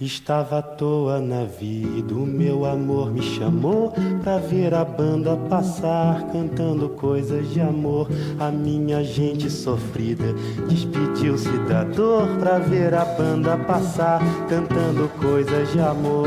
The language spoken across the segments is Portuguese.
Estava à toa na vida, o meu amor me chamou pra ver a banda passar, cantando coisas de amor. A minha gente sofrida despediu-se da dor pra ver a banda passar, cantando coisas de amor.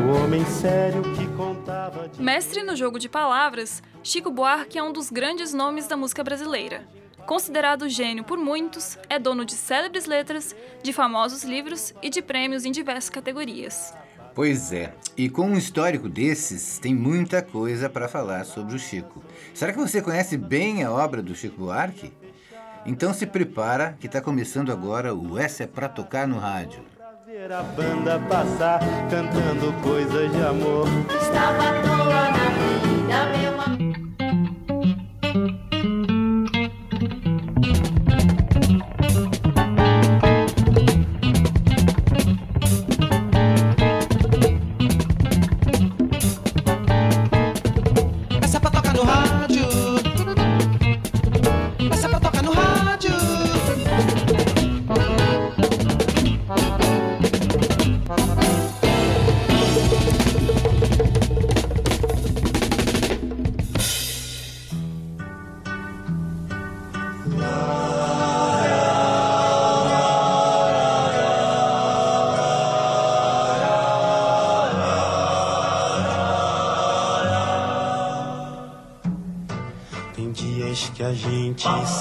O homem sério que contava. De... Mestre no jogo de palavras, Chico Buarque é um dos grandes nomes da música brasileira. Considerado gênio por muitos, é dono de célebres letras, de famosos livros e de prêmios em diversas categorias. Pois é, e com um histórico desses, tem muita coisa para falar sobre o Chico. Será que você conhece bem a obra do Chico Buarque? Então se prepara que está começando agora o Essa é pra tocar no rádio. Ver a banda passar cantando coisas de amor. Estava à toa na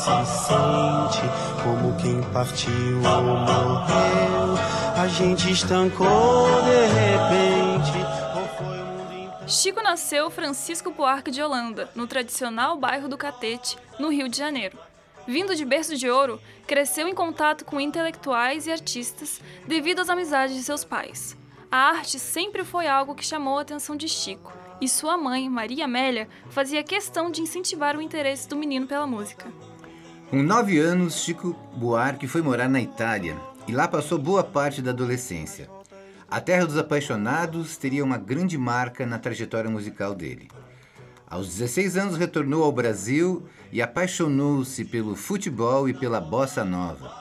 se sente como quem partiu ou morreu. A gente estancou de repente. Chico nasceu Francisco Buarque de Holanda, no tradicional bairro do Catete, no Rio de Janeiro. Vindo de berço de ouro, cresceu em contato com intelectuais e artistas devido às amizades de seus pais. A arte sempre foi algo que chamou a atenção de Chico, e sua mãe, Maria Amélia, fazia questão de incentivar o interesse do menino pela música. Com nove anos, Chico Buarque foi morar na Itália e lá passou boa parte da adolescência. A Terra dos Apaixonados teria uma grande marca na trajetória musical dele. Aos 16 anos retornou ao Brasil e apaixonou-se pelo futebol e pela bossa nova.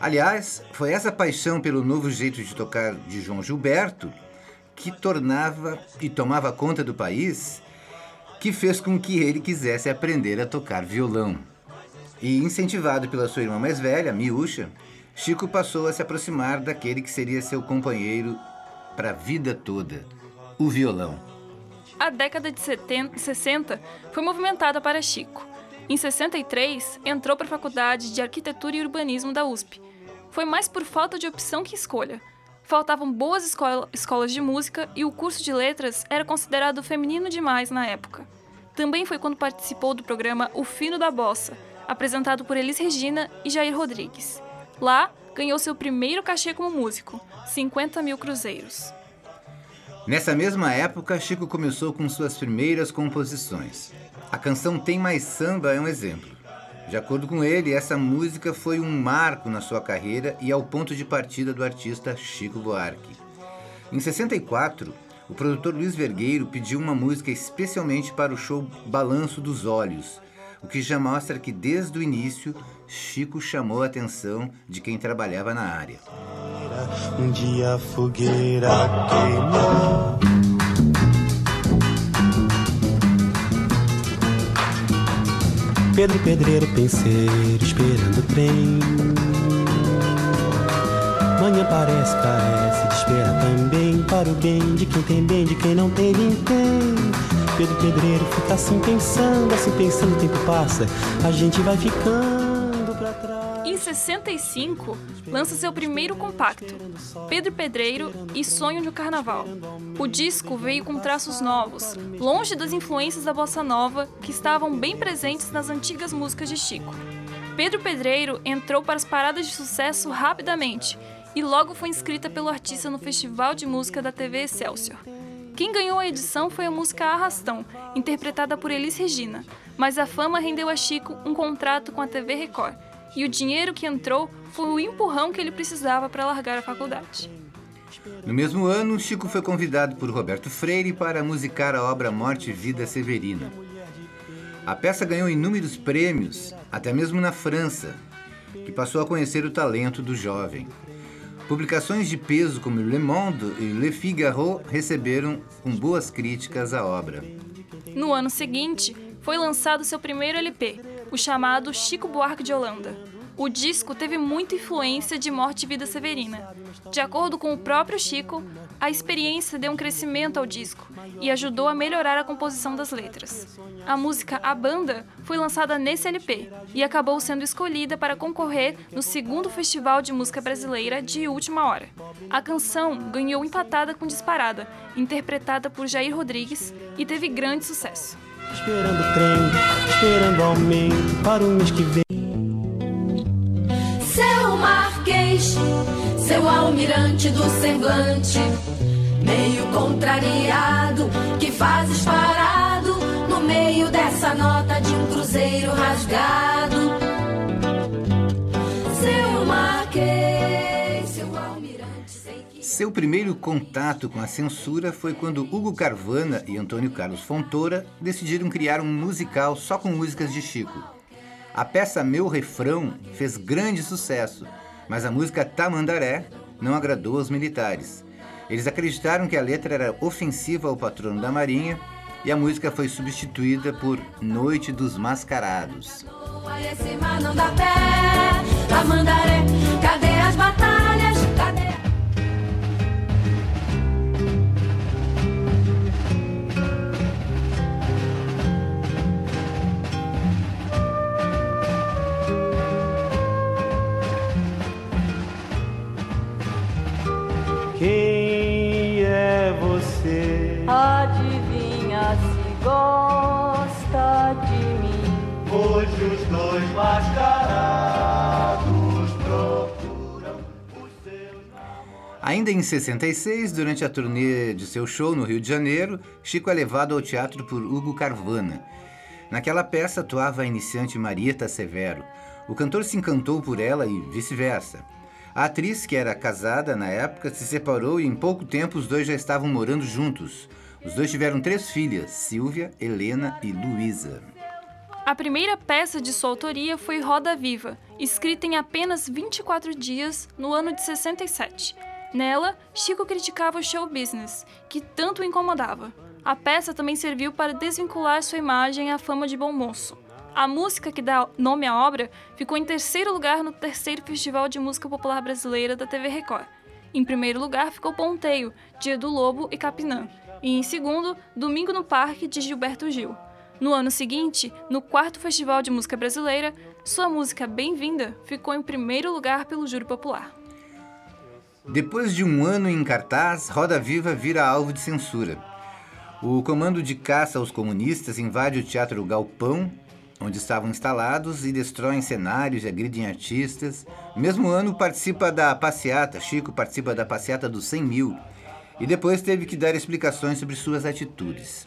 Aliás, foi essa paixão pelo novo jeito de tocar de João Gilberto que tornava e tomava conta do país que fez com que ele quisesse aprender a tocar violão. E incentivado pela sua irmã mais velha, Miúcha, Chico passou a se aproximar daquele que seria seu companheiro para a vida toda, o violão. A década de 70, 60 foi movimentada para Chico. Em 63, entrou para a Faculdade de Arquitetura e Urbanismo da USP. Foi mais por falta de opção que escolha. Faltavam boas escola- escolas de música e o curso de letras era considerado feminino demais na época. Também foi quando participou do programa O Fino da Bossa, apresentado por Elis Regina e Jair Rodrigues. Lá, ganhou seu primeiro cachê como músico, 50 mil cruzeiros. Nessa mesma época, Chico começou com suas primeiras composições. A canção Tem Mais Samba é um exemplo. De acordo com ele, essa música foi um marco na sua carreira e é o ponto de partida do artista Chico Buarque. Em 64, o produtor Luiz Vergueiro pediu uma música especialmente para o show Balanço dos Olhos, o que já mostra que desde o início Chico chamou a atenção de quem trabalhava na área. Um dia a fogueira queimou. Pedro Pedreiro, penseiro, esperando o trem. Manhã parece, carece espera também. Para o bem de quem tem bem, de quem não tem vintém. Pedreiro fica assim pensando, assim pensando, o tempo passa. A gente vai ficando pra trás. Em 65, lança seu primeiro compacto, Pedro Pedreiro e Sonho de um Carnaval. O disco veio com traços novos, longe das influências da bossa nova que estavam bem presentes nas antigas músicas de Chico. Pedro Pedreiro entrou para as paradas de sucesso rapidamente e logo foi inscrita pelo artista no Festival de Música da TV Excelsior. Quem ganhou a edição foi a música Arrastão, interpretada por Elis Regina, mas a fama rendeu a Chico um contrato com a TV Record, e o dinheiro que entrou foi o empurrão que ele precisava para largar a faculdade. No mesmo ano, Chico foi convidado por Roberto Freire para musicar a obra Morte e Vida Severina. A peça ganhou inúmeros prêmios, até mesmo na França, que passou a conhecer o talento do jovem. Publicações de peso como Le Monde e Le Figaro receberam com boas críticas a obra. No ano seguinte, foi lançado seu primeiro LP, o chamado Chico Buarque de Holanda. O disco teve muita influência de Morte e Vida Severina. De acordo com o próprio Chico, a experiência deu um crescimento ao disco e ajudou a melhorar a composição das letras. A música A Banda foi lançada nesse LP e acabou sendo escolhida para concorrer no segundo Festival de Música Brasileira de Última Hora. A canção ganhou empatada com Disparada, interpretada por Jair Rodrigues, e teve grande sucesso. Esperando o trem, esperando aumento para o mês que vem. Seu almirante do semblante, meio contrariado, que fazes parado no meio dessa nota de um cruzeiro rasgado. Seu Marquês, seu almirante, sei que. Seu primeiro contato com a censura foi quando Hugo Carvana e Antônio Carlos Fontoura decidiram criar um musical só com músicas de Chico. A peça Meu Refrão fez grande sucesso, mas a música Tamandaré não agradou aos militares. Eles acreditaram que a letra era ofensiva ao patrono da Marinha e a música foi substituída por Noite dos Mascarados. Tamandaré, cadê as batalhas? Ainda em 66, durante a turnê de seu show no Rio de Janeiro, Chico é levado ao teatro por Hugo Carvana. Naquela peça atuava a iniciante Marieta Severo. O cantor se encantou por ela e vice-versa. A atriz, que era casada na época, se separou e em pouco tempo os dois já estavam morando juntos. Os dois tiveram três filhas, Silvia, Helena e Luísa. A primeira peça de sua autoria foi Roda Viva, escrita em apenas 24 dias no ano de 67. Nela, Chico criticava o show business, que tanto o incomodava. A peça também serviu para desvincular sua imagem à fama de bom moço. A música que dá nome à obra ficou em terceiro lugar no terceiro Festival de Música Popular Brasileira da TV Record. Em primeiro lugar ficou Ponteio, de Edu Lobo e Capinã. E em segundo, Domingo no Parque, de Gilberto Gil. No ano seguinte, no quarto Festival de Música Brasileira, sua música Bem-vinda ficou em primeiro lugar pelo Júri Popular. Depois de um ano em cartaz, Roda Viva vira alvo de censura. O comando de caça aos comunistas invade o Teatro Galpão, onde estavam instalados, e destroem cenários e agridem artistas. Mesmo ano, participa da passeata, Chico participa da passeata dos 100 mil, e depois teve que dar explicações sobre suas atitudes.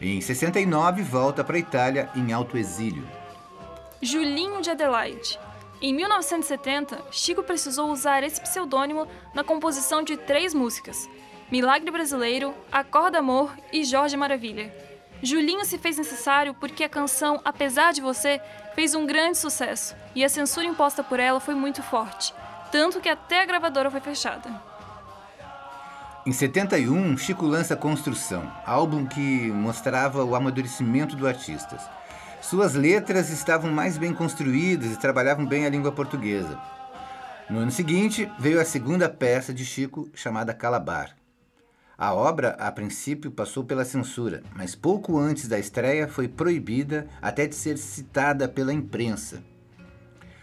Em 69, volta para a Itália em alto exílio. Julinho de Adelaide. Em 1970, Chico precisou usar esse pseudônimo na composição de três músicas: Milagre Brasileiro, Acorda Amor e Jorge Maravilha. Julinho se fez necessário porque a canção Apesar de Você fez um grande sucesso e a censura imposta por ela foi muito forte, tanto que até a gravadora foi fechada. Em 71, Chico lança Construção, álbum que mostrava o amadurecimento do artista. Suas letras estavam mais bem construídas e trabalhavam bem a língua portuguesa. No ano seguinte, veio a segunda peça de Chico, chamada Calabar. A obra, a princípio, passou pela censura, mas pouco antes da estreia foi proibida até de ser citada pela imprensa.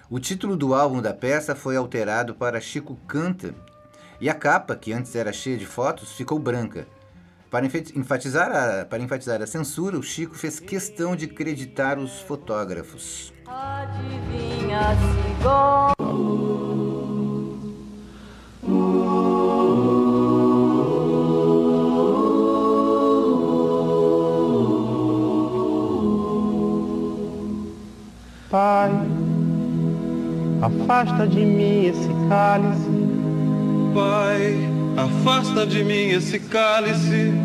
O título do álbum da peça foi alterado para Chico Canta e a capa, que antes era cheia de fotos, ficou branca. Para enfatizar a, para enfatizar a censura, o Chico fez questão de creditar os fotógrafos. Adivinha se gosta. Pai, afasta de mim esse cálice. Pai, afasta de mim esse cálice.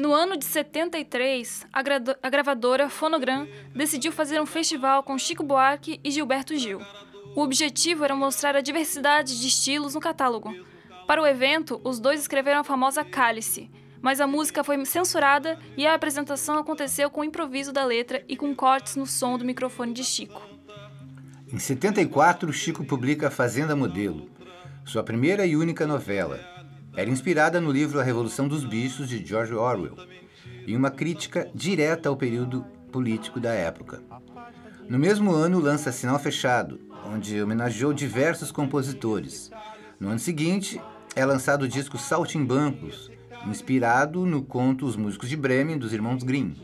No ano de 73, a, gra- a gravadora Fonogram decidiu fazer um festival com Chico Buarque e Gilberto Gil. O objetivo era mostrar a diversidade de estilos no catálogo. Para o evento, os dois escreveram a famosa Cálice, mas a música foi censurada e a apresentação aconteceu com o improviso da letra e com cortes no som do microfone de Chico. Em 74, Chico publica Fazenda Modelo, sua primeira e única novela. Era inspirada no livro A Revolução dos Bichos, de George Orwell, e uma crítica direta ao período político da época. No mesmo ano, lança Sinal Fechado, onde homenageou diversos compositores. No ano seguinte, é lançado o disco Saltimbancos, inspirado no conto Os Músicos de Bremen, dos irmãos Grimm.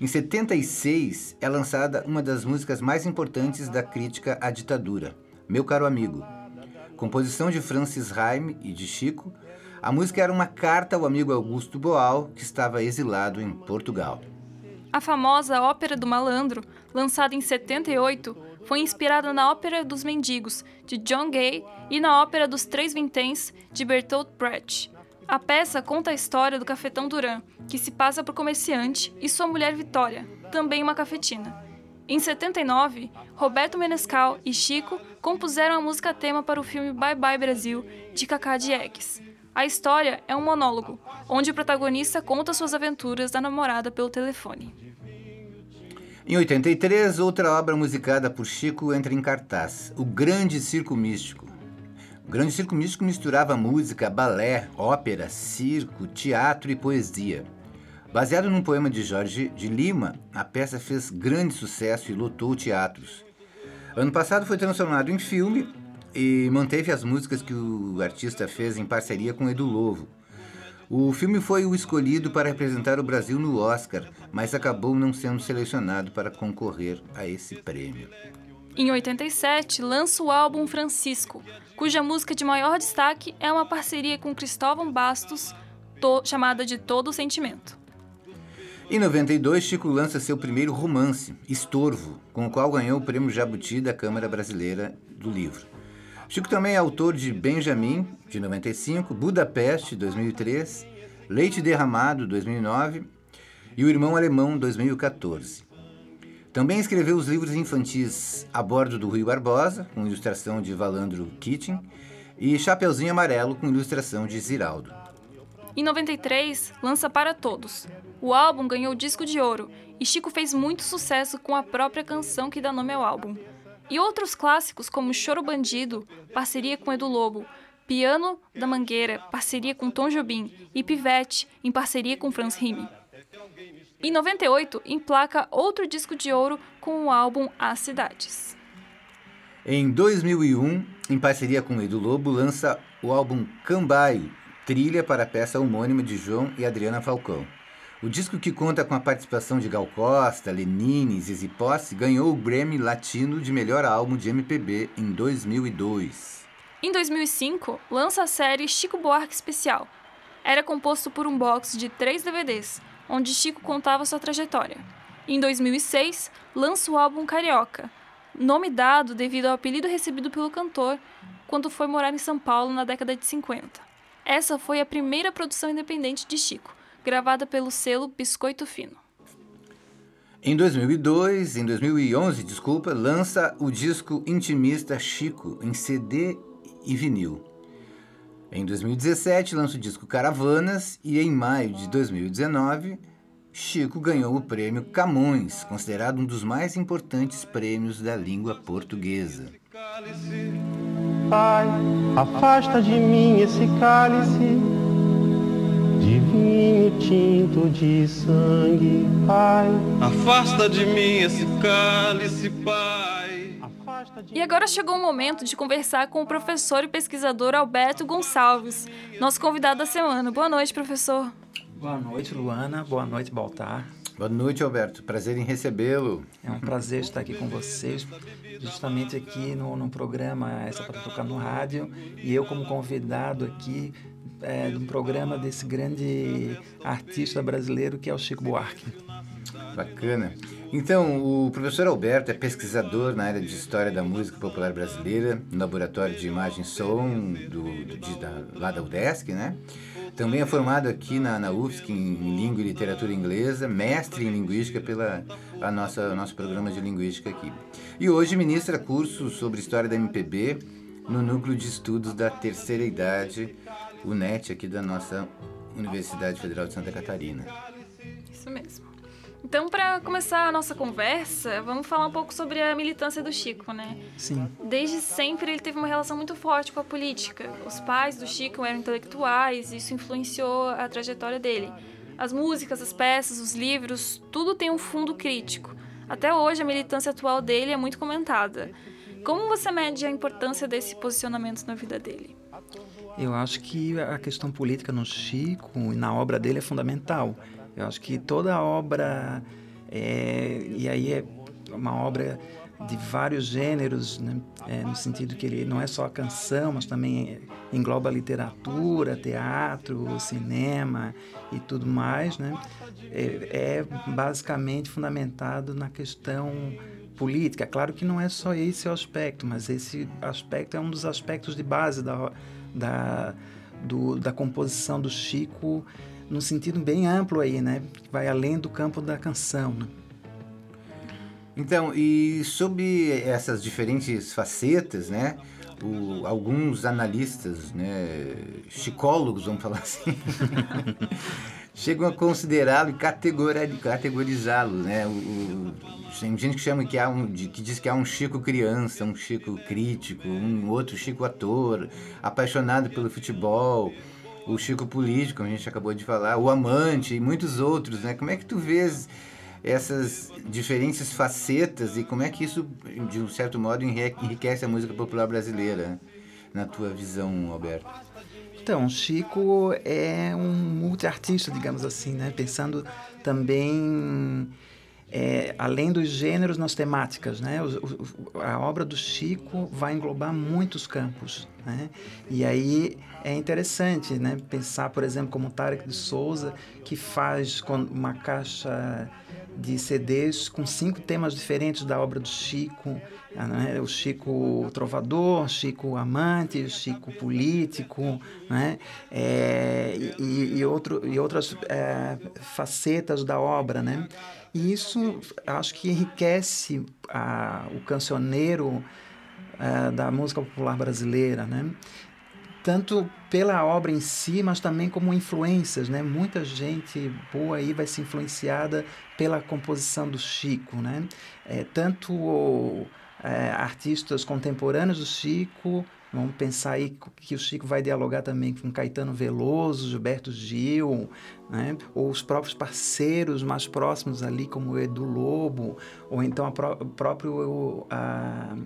Em 76, é lançada uma das músicas mais importantes da crítica à ditadura, Meu Caro Amigo. Composição de Francis Raime e de Chico, a música era uma carta ao amigo Augusto Boal, que estava exilado em Portugal. A famosa Ópera do Malandro, lançada em 78, foi inspirada na Ópera dos Mendigos, de John Gay, e na Ópera dos Três Vinténs, de Bertolt Brecht. A peça conta a história do cafetão Duran, que se passa por comerciante, e sua mulher Vitória, também uma cafetina. Em 79, Roberto Menescal e Chico compuseram a música tema para o filme Bye Bye Brasil, de Cacá Diegues. A história é um monólogo, onde o protagonista conta suas aventuras da namorada pelo telefone. Em 83, outra obra musicada por Chico entra em cartaz, O Grande Circo Místico. O Grande Circo Místico misturava música, balé, ópera, circo, teatro e poesia. Baseado num poema de Jorge de Lima, a peça fez grande sucesso e lotou teatros. Ano passado foi transformado em filme e manteve as músicas que o artista fez em parceria com Edu Lovo. O filme foi o escolhido para representar o Brasil no Oscar, mas acabou não sendo selecionado para concorrer a esse prêmio. Em 87, lança o álbum Francisco, cuja música de maior destaque é uma parceria com Cristóvão Bastos, to- chamada de Todo o Sentimento. Em 92, Chico lança seu primeiro romance, Estorvo, com o qual ganhou o prêmio Jabuti da Câmara Brasileira do Livro. Chico também é autor de Benjamin, de 95, Budapeste, 2003, Leite Derramado, 2009 e O Irmão Alemão, 2014. Também escreveu os livros infantis A Bordo do Rio Barbosa, com ilustração de Valandro Kitchen, e Chapeuzinho Amarelo, com ilustração de Ziraldo. Em 93, lança Para Todos. O álbum ganhou disco de ouro e Chico fez muito sucesso com a própria canção que dá nome ao álbum. E outros clássicos como Choro Bandido, parceria com Edu Lobo, Piano da Mangueira, parceria com Tom Jobim e Pivete, em parceria com Franz Rime. Em 98, emplaca outro disco de ouro com o álbum As Cidades. Em 2001, em parceria com Edu Lobo, lança o álbum Cambaio, trilha para a peça homônima de João e Adriana Falcão. O disco que conta com a participação de Gal Costa, Lenine e Zizi Posse ganhou o Grammy Latino de melhor álbum de MPB em 2002. Em 2005, lança a série Chico Buarque Especial. Era composto por um box de três DVDs, onde Chico contava sua trajetória. Em 2006, lança o álbum Carioca, nome dado devido ao apelido recebido pelo cantor quando foi morar em São Paulo na década de 50. Essa foi a primeira produção independente de Chico, gravada pelo selo Biscoito Fino. Em 2002, em 2011, desculpa, lança o disco intimista Chico em CD e vinil. Em 2017, lança o disco Caravanas e em maio de 2019, Chico ganhou o prêmio Camões, considerado um dos mais importantes prêmios da língua portuguesa. cálice. Pai, afasta de mim esse cálice de vinho tinto de sangue, Pai. Afasta de mim esse cálice, Pai. Afasta de E agora chegou o momento de conversar com o professor e pesquisador Alberto Gonçalves, nosso convidado da semana. Boa noite, professor. Boa noite, Luana. Boa noite, Baltar. Boa noite, Alberto. Prazer em recebê-lo. É um prazer estar aqui com vocês justamente aqui no, no programa Essa para Tocar no Rádio, e eu como convidado aqui é, de um programa desse grande artista brasileiro que é o Chico Buarque. Bacana. Então, o professor Alberto é pesquisador na área de História da Música Popular Brasileira, no Laboratório de Imagem e Som do, do, de, da, lá da UDESC, né? Também é formado aqui na, na UFSC em Língua e Literatura Inglesa, mestre em Linguística pela a nossa nosso programa de Linguística aqui. E hoje ministra cursos sobre História da MPB no Núcleo de Estudos da Terceira Idade, o NET, aqui da nossa Universidade Federal de Santa Catarina. Isso mesmo. Então, para começar a nossa conversa, vamos falar um pouco sobre a militância do Chico, né? Sim. Desde sempre ele teve uma relação muito forte com a política. Os pais do Chico eram intelectuais, e isso influenciou a trajetória dele. As músicas, as peças, os livros, tudo tem um fundo crítico. Até hoje, a militância atual dele é muito comentada. Como você mede a importância desse posicionamento na vida dele? Eu acho que a questão política no Chico e na obra dele é fundamental. Eu acho que toda a obra, é, e aí é uma obra de vários gêneros, né? é, no sentido que ele não é só a canção, mas também engloba literatura, teatro, cinema e tudo mais, né? é, é basicamente fundamentado na questão política. Claro que não é só esse o aspecto, mas esse aspecto é um dos aspectos de base da, da, do, da composição do Chico num sentido bem amplo aí, né? Vai além do campo da canção. Né? Então, e sobre essas diferentes facetas, né? O, alguns analistas, né, chicólogos, vamos falar assim, chegam a considerá-lo e categorizá-lo, né? O, o, tem gente que chama que há um, que diz que há um Chico criança, um Chico crítico, um outro Chico ator, apaixonado pelo futebol, o Chico político, como a gente acabou de falar, o amante e muitos outros, né? Como é que tu vês essas diferentes facetas e como é que isso, de um certo modo, enriquece a música popular brasileira, na tua visão, Alberto? Então, Chico é um multiartista, digamos assim, né? Pensando também é, além dos gêneros nas temáticas, né? O, o, a obra do Chico vai englobar muitos campos, né? E aí é interessante, né? Pensar, por exemplo, como Tarek de Souza, que faz uma caixa de CDs com cinco temas diferentes da obra do Chico, né? o Chico trovador, Chico amante, Chico político, né? É, e, e, outro, e outras é, facetas da obra, né? E isso acho que enriquece a, o cancioneiro a, da música popular brasileira, né? Tanto pela obra em si, mas também como influências, né? Muita gente boa aí vai ser influenciada pela composição do Chico, né? É, tanto é, artistas contemporâneos do Chico, Vamos pensar aí que o Chico vai dialogar também com Caetano Veloso, Gilberto Gil, né? ou os próprios parceiros mais próximos ali, como o Edu Lobo, ou então o pró próprio a,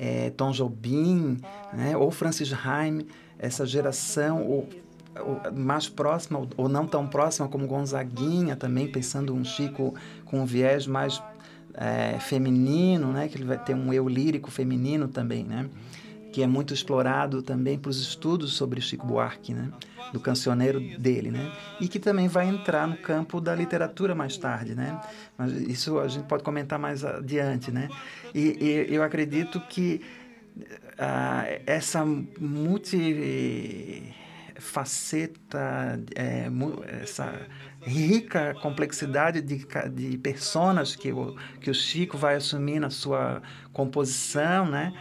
é, Tom Jobim, né? ou Francis Haim, essa geração, ou, ou, mais próxima, ou não tão próxima como Gonzaguinha também, pensando um Chico com um viés mais é, feminino, né? que ele vai ter um eu lírico feminino também, né? Que é muito explorado também para os estudos sobre Chico Buarque, né? do cancioneiro dele, né? E que também vai entrar no campo da literatura mais tarde, né? Mas isso a gente pode comentar mais adiante, né? E, e eu acredito que ah, essa multifaceta, é, essa rica complexidade de, de personas que o, que o Chico vai assumir na sua composição, né?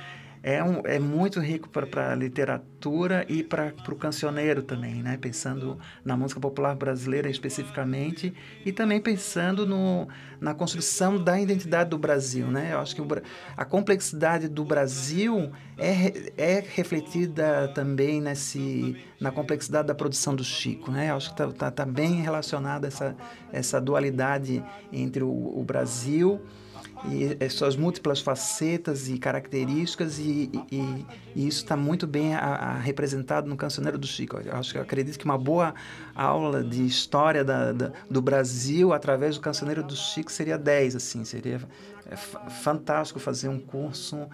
É, um, é muito rico para a literatura e para o cancioneiro também, né? pensando na música popular brasileira especificamente e também pensando no, na construção da identidade do Brasil. Né? Eu acho que o, a complexidade do Brasil é, é refletida também nesse, na complexidade da produção do Chico. Né? Eu acho que está tá, tá bem relacionada essa, essa dualidade entre o, o Brasil e as suas múltiplas facetas e características e, e, e isso está muito bem a, a representado no Cancioneiro do Chico. Eu acho que acredito que uma boa aula de história da, da, do Brasil através do Cancioneiro do Chico seria 10, assim, seria é, fantástico fazer um curso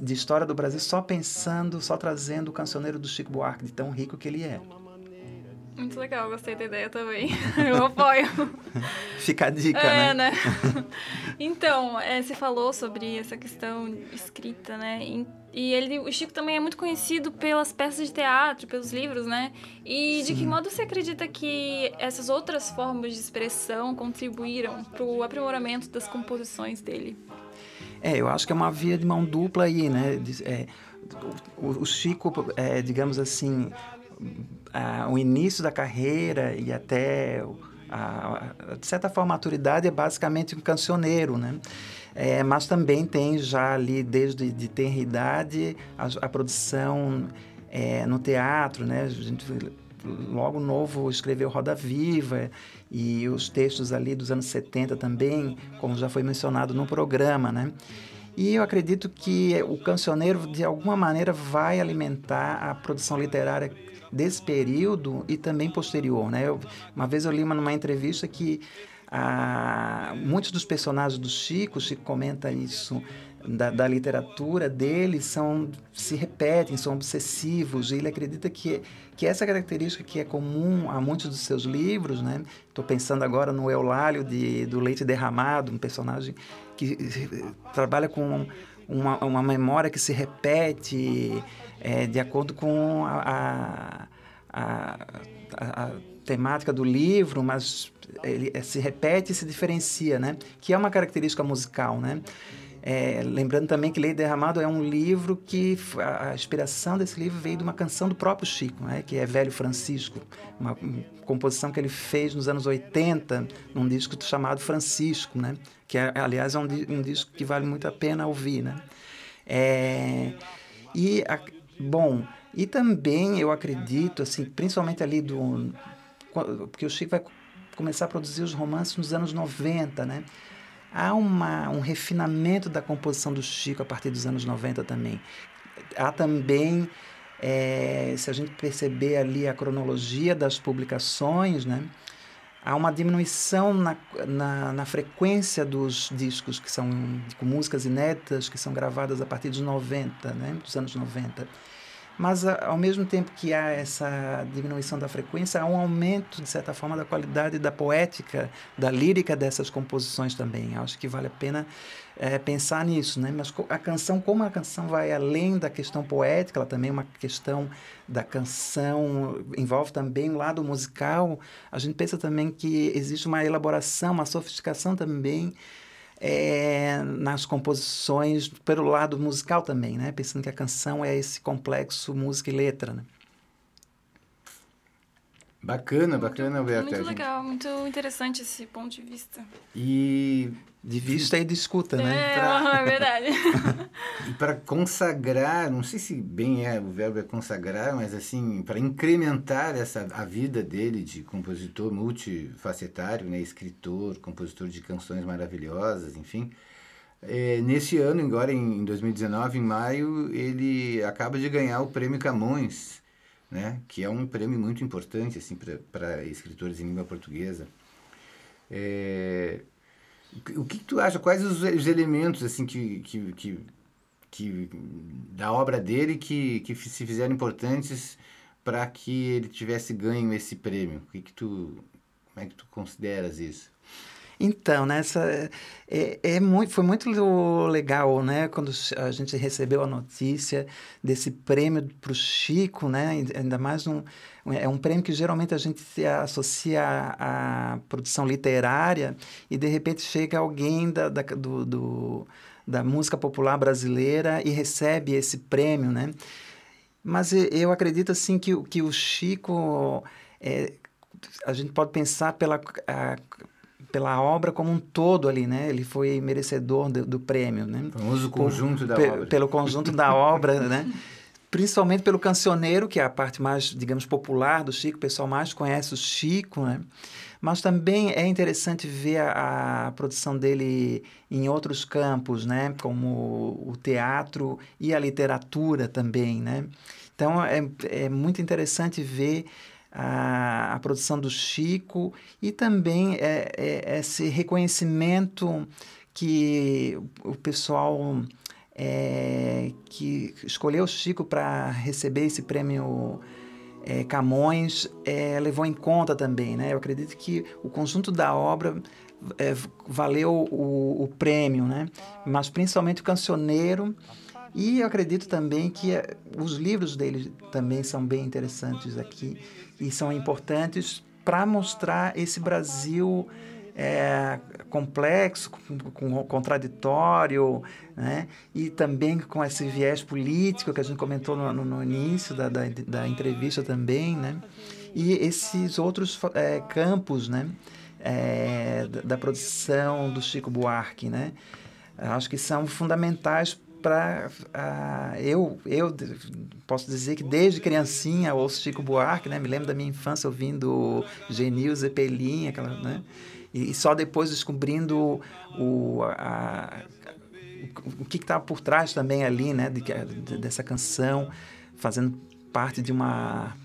de história do Brasil só pensando, só trazendo o Cancioneiro do Chico Buarque, de tão rico que ele é. Muito legal, gostei da ideia também. Eu apoio. Fica a dica, é, né? né? Então, é, você falou sobre essa questão escrita, né? E ele, o Chico também é muito conhecido pelas peças de teatro, pelos livros, né? E Sim. de que modo você acredita que essas outras formas de expressão contribuíram para o aprimoramento das composições dele? É, eu acho que é uma via de mão dupla aí, né? É, o, o Chico, é, digamos assim, o início da carreira e até a, a, de certa forma a maturidade é basicamente um cancioneiro, né? É, mas também tem já ali desde de ter idade a, a produção é, no teatro, né? A gente logo novo escreveu Roda Viva e os textos ali dos anos 70 também, como já foi mencionado no programa, né? E eu acredito que o cancioneiro, de alguma maneira, vai alimentar a produção literária desse período e também posterior. Né? Eu, uma vez eu li uma, numa entrevista que ah, muitos dos personagens do Chico, Chico comenta isso, da, da, literatura dele são se repetem, são obsessivos. E ele acredita que, que essa característica que é comum a muitos dos seus livros, né? Estou pensando agora no Eulálio de, do Leite Derramado, um personagem que trabalha com uma, uma memória que se repete é, de acordo com a, a, a, a, temática do livro, mas ele é, se repete e se diferencia, né? Que é uma característica musical, né? É, lembrando também que Lei Derramado é um livro que a inspiração desse livro veio de uma canção do próprio Chico, né, que é Velho Francisco, uma, uma composição que ele fez nos anos 80, num disco chamado Francisco, né, que é, aliás é um, um, disco que vale muito a pena ouvir. Né. É, e a, Bom, e também eu acredito, assim, principalmente ali do. Porque o Chico vai começar a produzir os romances nos anos 90, né? Há uma, um refinamento da composição do Chico a partir dos anos 90 também. Há também, é, se a gente perceber ali a cronologia das publicações, né? há uma diminuição na, na, na, frequência dos discos que são com músicas inéditas que são gravadas a partir dos 90, né, dos anos 90. Mas, ao mesmo tempo que há essa diminuição da frequência, há um aumento, de certa forma, da qualidade da poética, da lírica dessas composições também. Acho que vale a pena é, pensar nisso. Né? Mas a canção, como a canção vai além da questão poética, ela também é uma questão da canção, envolve também o lado musical, a gente pensa também que existe uma elaboração, uma sofisticação também é, nas composições pelo lado musical também, né? Pensando que a canção é esse complexo música e letra, né? Bacana, bacana, Beata. Muito legal, muito interessante esse ponto de vista. E de vista e de escuta, é, né? Pra... É verdade. e para consagrar, não sei se bem é o verbo é consagrar, mas assim, para incrementar essa a vida dele de compositor multifacetário, né, escritor, compositor de canções maravilhosas, enfim. É, nesse ano, agora em 2019, em maio, ele acaba de ganhar o Prêmio Camões, né, que é um prêmio muito importante assim para escritores em língua portuguesa. É, o que, que, tu acha? Quais os, os elementos assim que, que, que, que, da obra dele que, que se fizeram importantes para que ele tivesse ganho esse prêmio? O que, que tu, como é que tu consideras isso? Então, nessa né, é, é muito, foi muito legal, né, quando a gente recebeu a notícia desse prêmio para o Chico, né, ainda mais um é um prêmio que geralmente a gente associa à, produção literária e de repente chega alguém da, da do, do, da música popular brasileira e recebe esse prêmio, né? Mas eu acredito assim que, que o Chico é, a gente pode pensar pela a, pela obra como um todo ali, né? Ele foi merecedor do, do prêmio, né? O famoso conjunto Por, da pe, obra. Pelo conjunto da obra, né? principalmente pelo cancioneiro, que é a parte mais, digamos, popular do Chico, o pessoal mais conhece o Chico, né? Mas também é interessante ver a, a produção dele em outros campos, né? Como o teatro e a literatura também, né? Então é, é muito interessante ver a, a produção do Chico e também é, é, esse reconhecimento que o pessoal é, que escolheu o Chico para receber esse prêmio é, Camões é, levou em conta também. Né? Eu acredito que o conjunto da obra é, valeu o, o, prêmio, né? mas principalmente o cancioneiro. E eu acredito também que é, os livros dele também são bem interessantes aqui e são importantes para mostrar esse Brasil é, complexo, com, com, contraditório, né? e também com esse viés político que a gente comentou no, no início da, da, da, entrevista também, né? e esses outros é, campos né? É, da, da produção do Chico Buarque. Né? Acho que são fundamentais para uh, eu eu posso dizer que desde criancinha ouço Chico Buarque né me lembro da minha infância ouvindo Genil Zeppelin aquela né e, só depois descobrindo o, a, o que estava por trás também ali, né, de, de, dessa canção, fazendo parte de uma,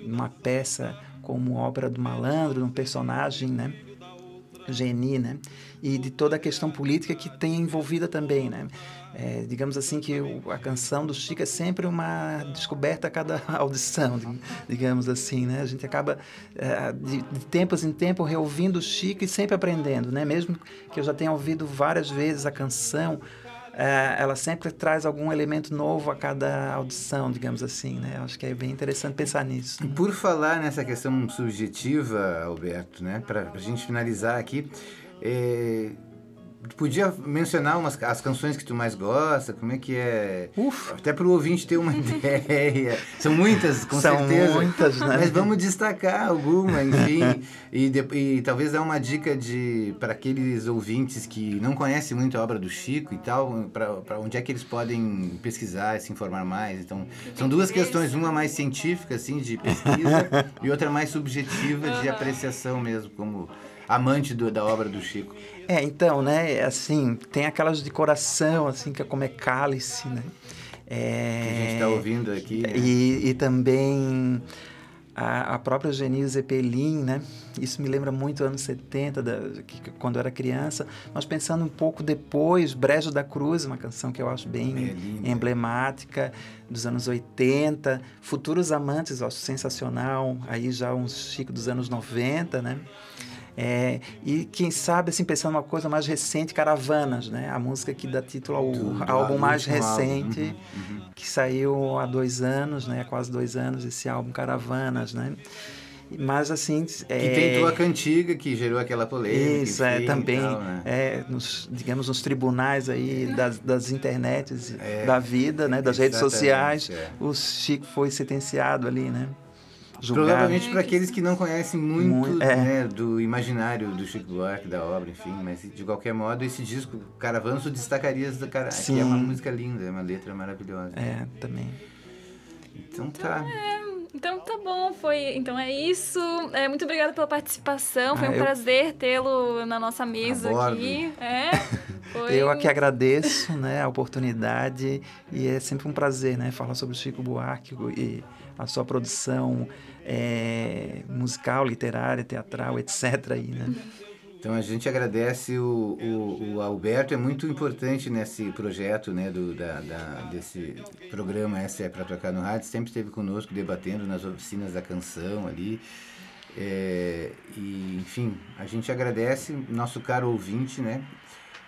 uma peça como obra do malandro, de um personagem, né, Geni, né, e de toda a questão política que tem envolvida também, né. É, digamos assim que a canção do Chico é sempre uma descoberta a cada audição, digamos assim, né? A gente acaba é, de, de, tempos em tempo reouvindo o Chico e sempre aprendendo, né? Mesmo que eu já tenha ouvido várias vezes a canção, é, ela sempre traz algum elemento novo a cada audição, digamos assim, né? Acho que é bem interessante pensar nisso. Né? Por falar nessa questão subjetiva, Alberto, né? Para a gente finalizar aqui, é podia mencionar umas, as canções que tu mais gosta, como é que é? Uf. Até para o ouvinte ter uma ideia. São muitas, com São certeza. muitas, né? Mas vamos destacar alguma, enfim. e, de, e talvez dar uma dica de para aqueles ouvintes que não conhecem muito a obra do Chico e tal, para onde é que eles podem pesquisar, se informar mais. Então, são duas questões, uma mais científica, assim, de pesquisa, e outra mais subjetiva, de apreciação mesmo, como amante do, da obra do Chico. É, então, né, assim, tem aquelas de coração, assim, que é como é cálice, né? É, que a gente está ouvindo aqui. Né? E, e também a, a própria Genil Zeppelin, né? Isso me lembra muito anos 70, da, que, quando eu era criança. Mas pensando um pouco depois, Brejo da Cruz, uma canção que eu acho bem é emblemática, dos anos 80. Futuros Amantes, eu acho sensacional. Aí já um Chico dos anos 90, né? É, e quem sabe, assim, pensando uma coisa mais recente, Caravanas, né? A música que dá título ao do, álbum mais recente, uhum, uhum. que saiu há dois anos, né? Há quase dois anos, esse álbum Caravanas, né? Mas assim. É... Que tem tua cantiga que gerou aquela polêmica. Isso, é, também. Tal, né? é, nos, digamos, nos tribunais aí das, das internets é, da vida, né? Das redes sociais, é. o Chico foi sentenciado ali, né? Julgado. Provavelmente para aqueles que não conhecem muito, muito é. né, do imaginário do Chico Buarque, da obra, enfim, mas de qualquer modo, esse disco, Caravanço, destacarias do cara, Sim. que é uma música linda, é uma letra maravilhosa. É, também. Então tá. É, então tá bom, foi. Então é isso. É, muito obrigada pela participação. Foi ah, um eu... prazer tê-lo na nossa mesa aqui. É, foi... Eu aqui agradeço né, a oportunidade e é sempre um prazer né, falar sobre o Chico Buarque e a sua produção é, musical, literária, teatral, etc. Aí, né? Então a gente agradece o, o, o, Alberto, é muito importante nesse projeto né, do, da, da, desse programa Essa é para tocar no rádio, sempre esteve conosco debatendo nas oficinas da canção ali. É, e, enfim, a gente agradece, nosso caro ouvinte, né?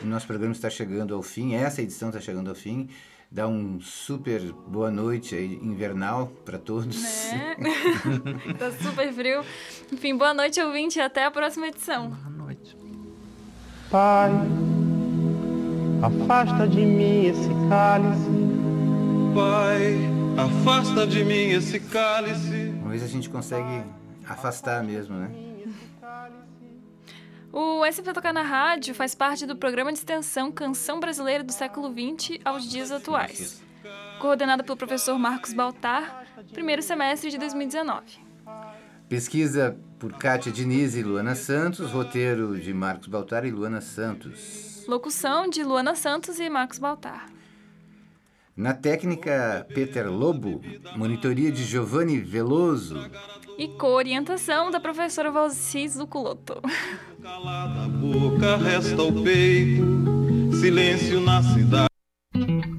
O nosso programa está chegando ao fim, essa edição está chegando ao fim dar um super boa noite aí, invernal para todos. Né? tá super frio. Enfim, boa noite, ouvinte, e até a próxima edição. Boa noite. Pai, afasta de mim esse cálice. Pai, afasta de mim esse cálice. Uma vez a gente consegue afastar mesmo, né? O SP Tocar na Rádio faz parte do programa de extensão Canção Brasileira do século XX aos dias atuais. coordenada pelo professor Marcos Baltar, primeiro semestre de 2019. Pesquisa por Kátia Diniz e Luana Santos, roteiro de Marcos Baltar e Luana Santos. Locução de Luana Santos e Marcos Baltar. Na técnica, Peter Lobo, monitoria de Giovanni Veloso. E co-orientação da professora Valci Zuculoto. Calada a boca, resta o peito, silêncio na cidade.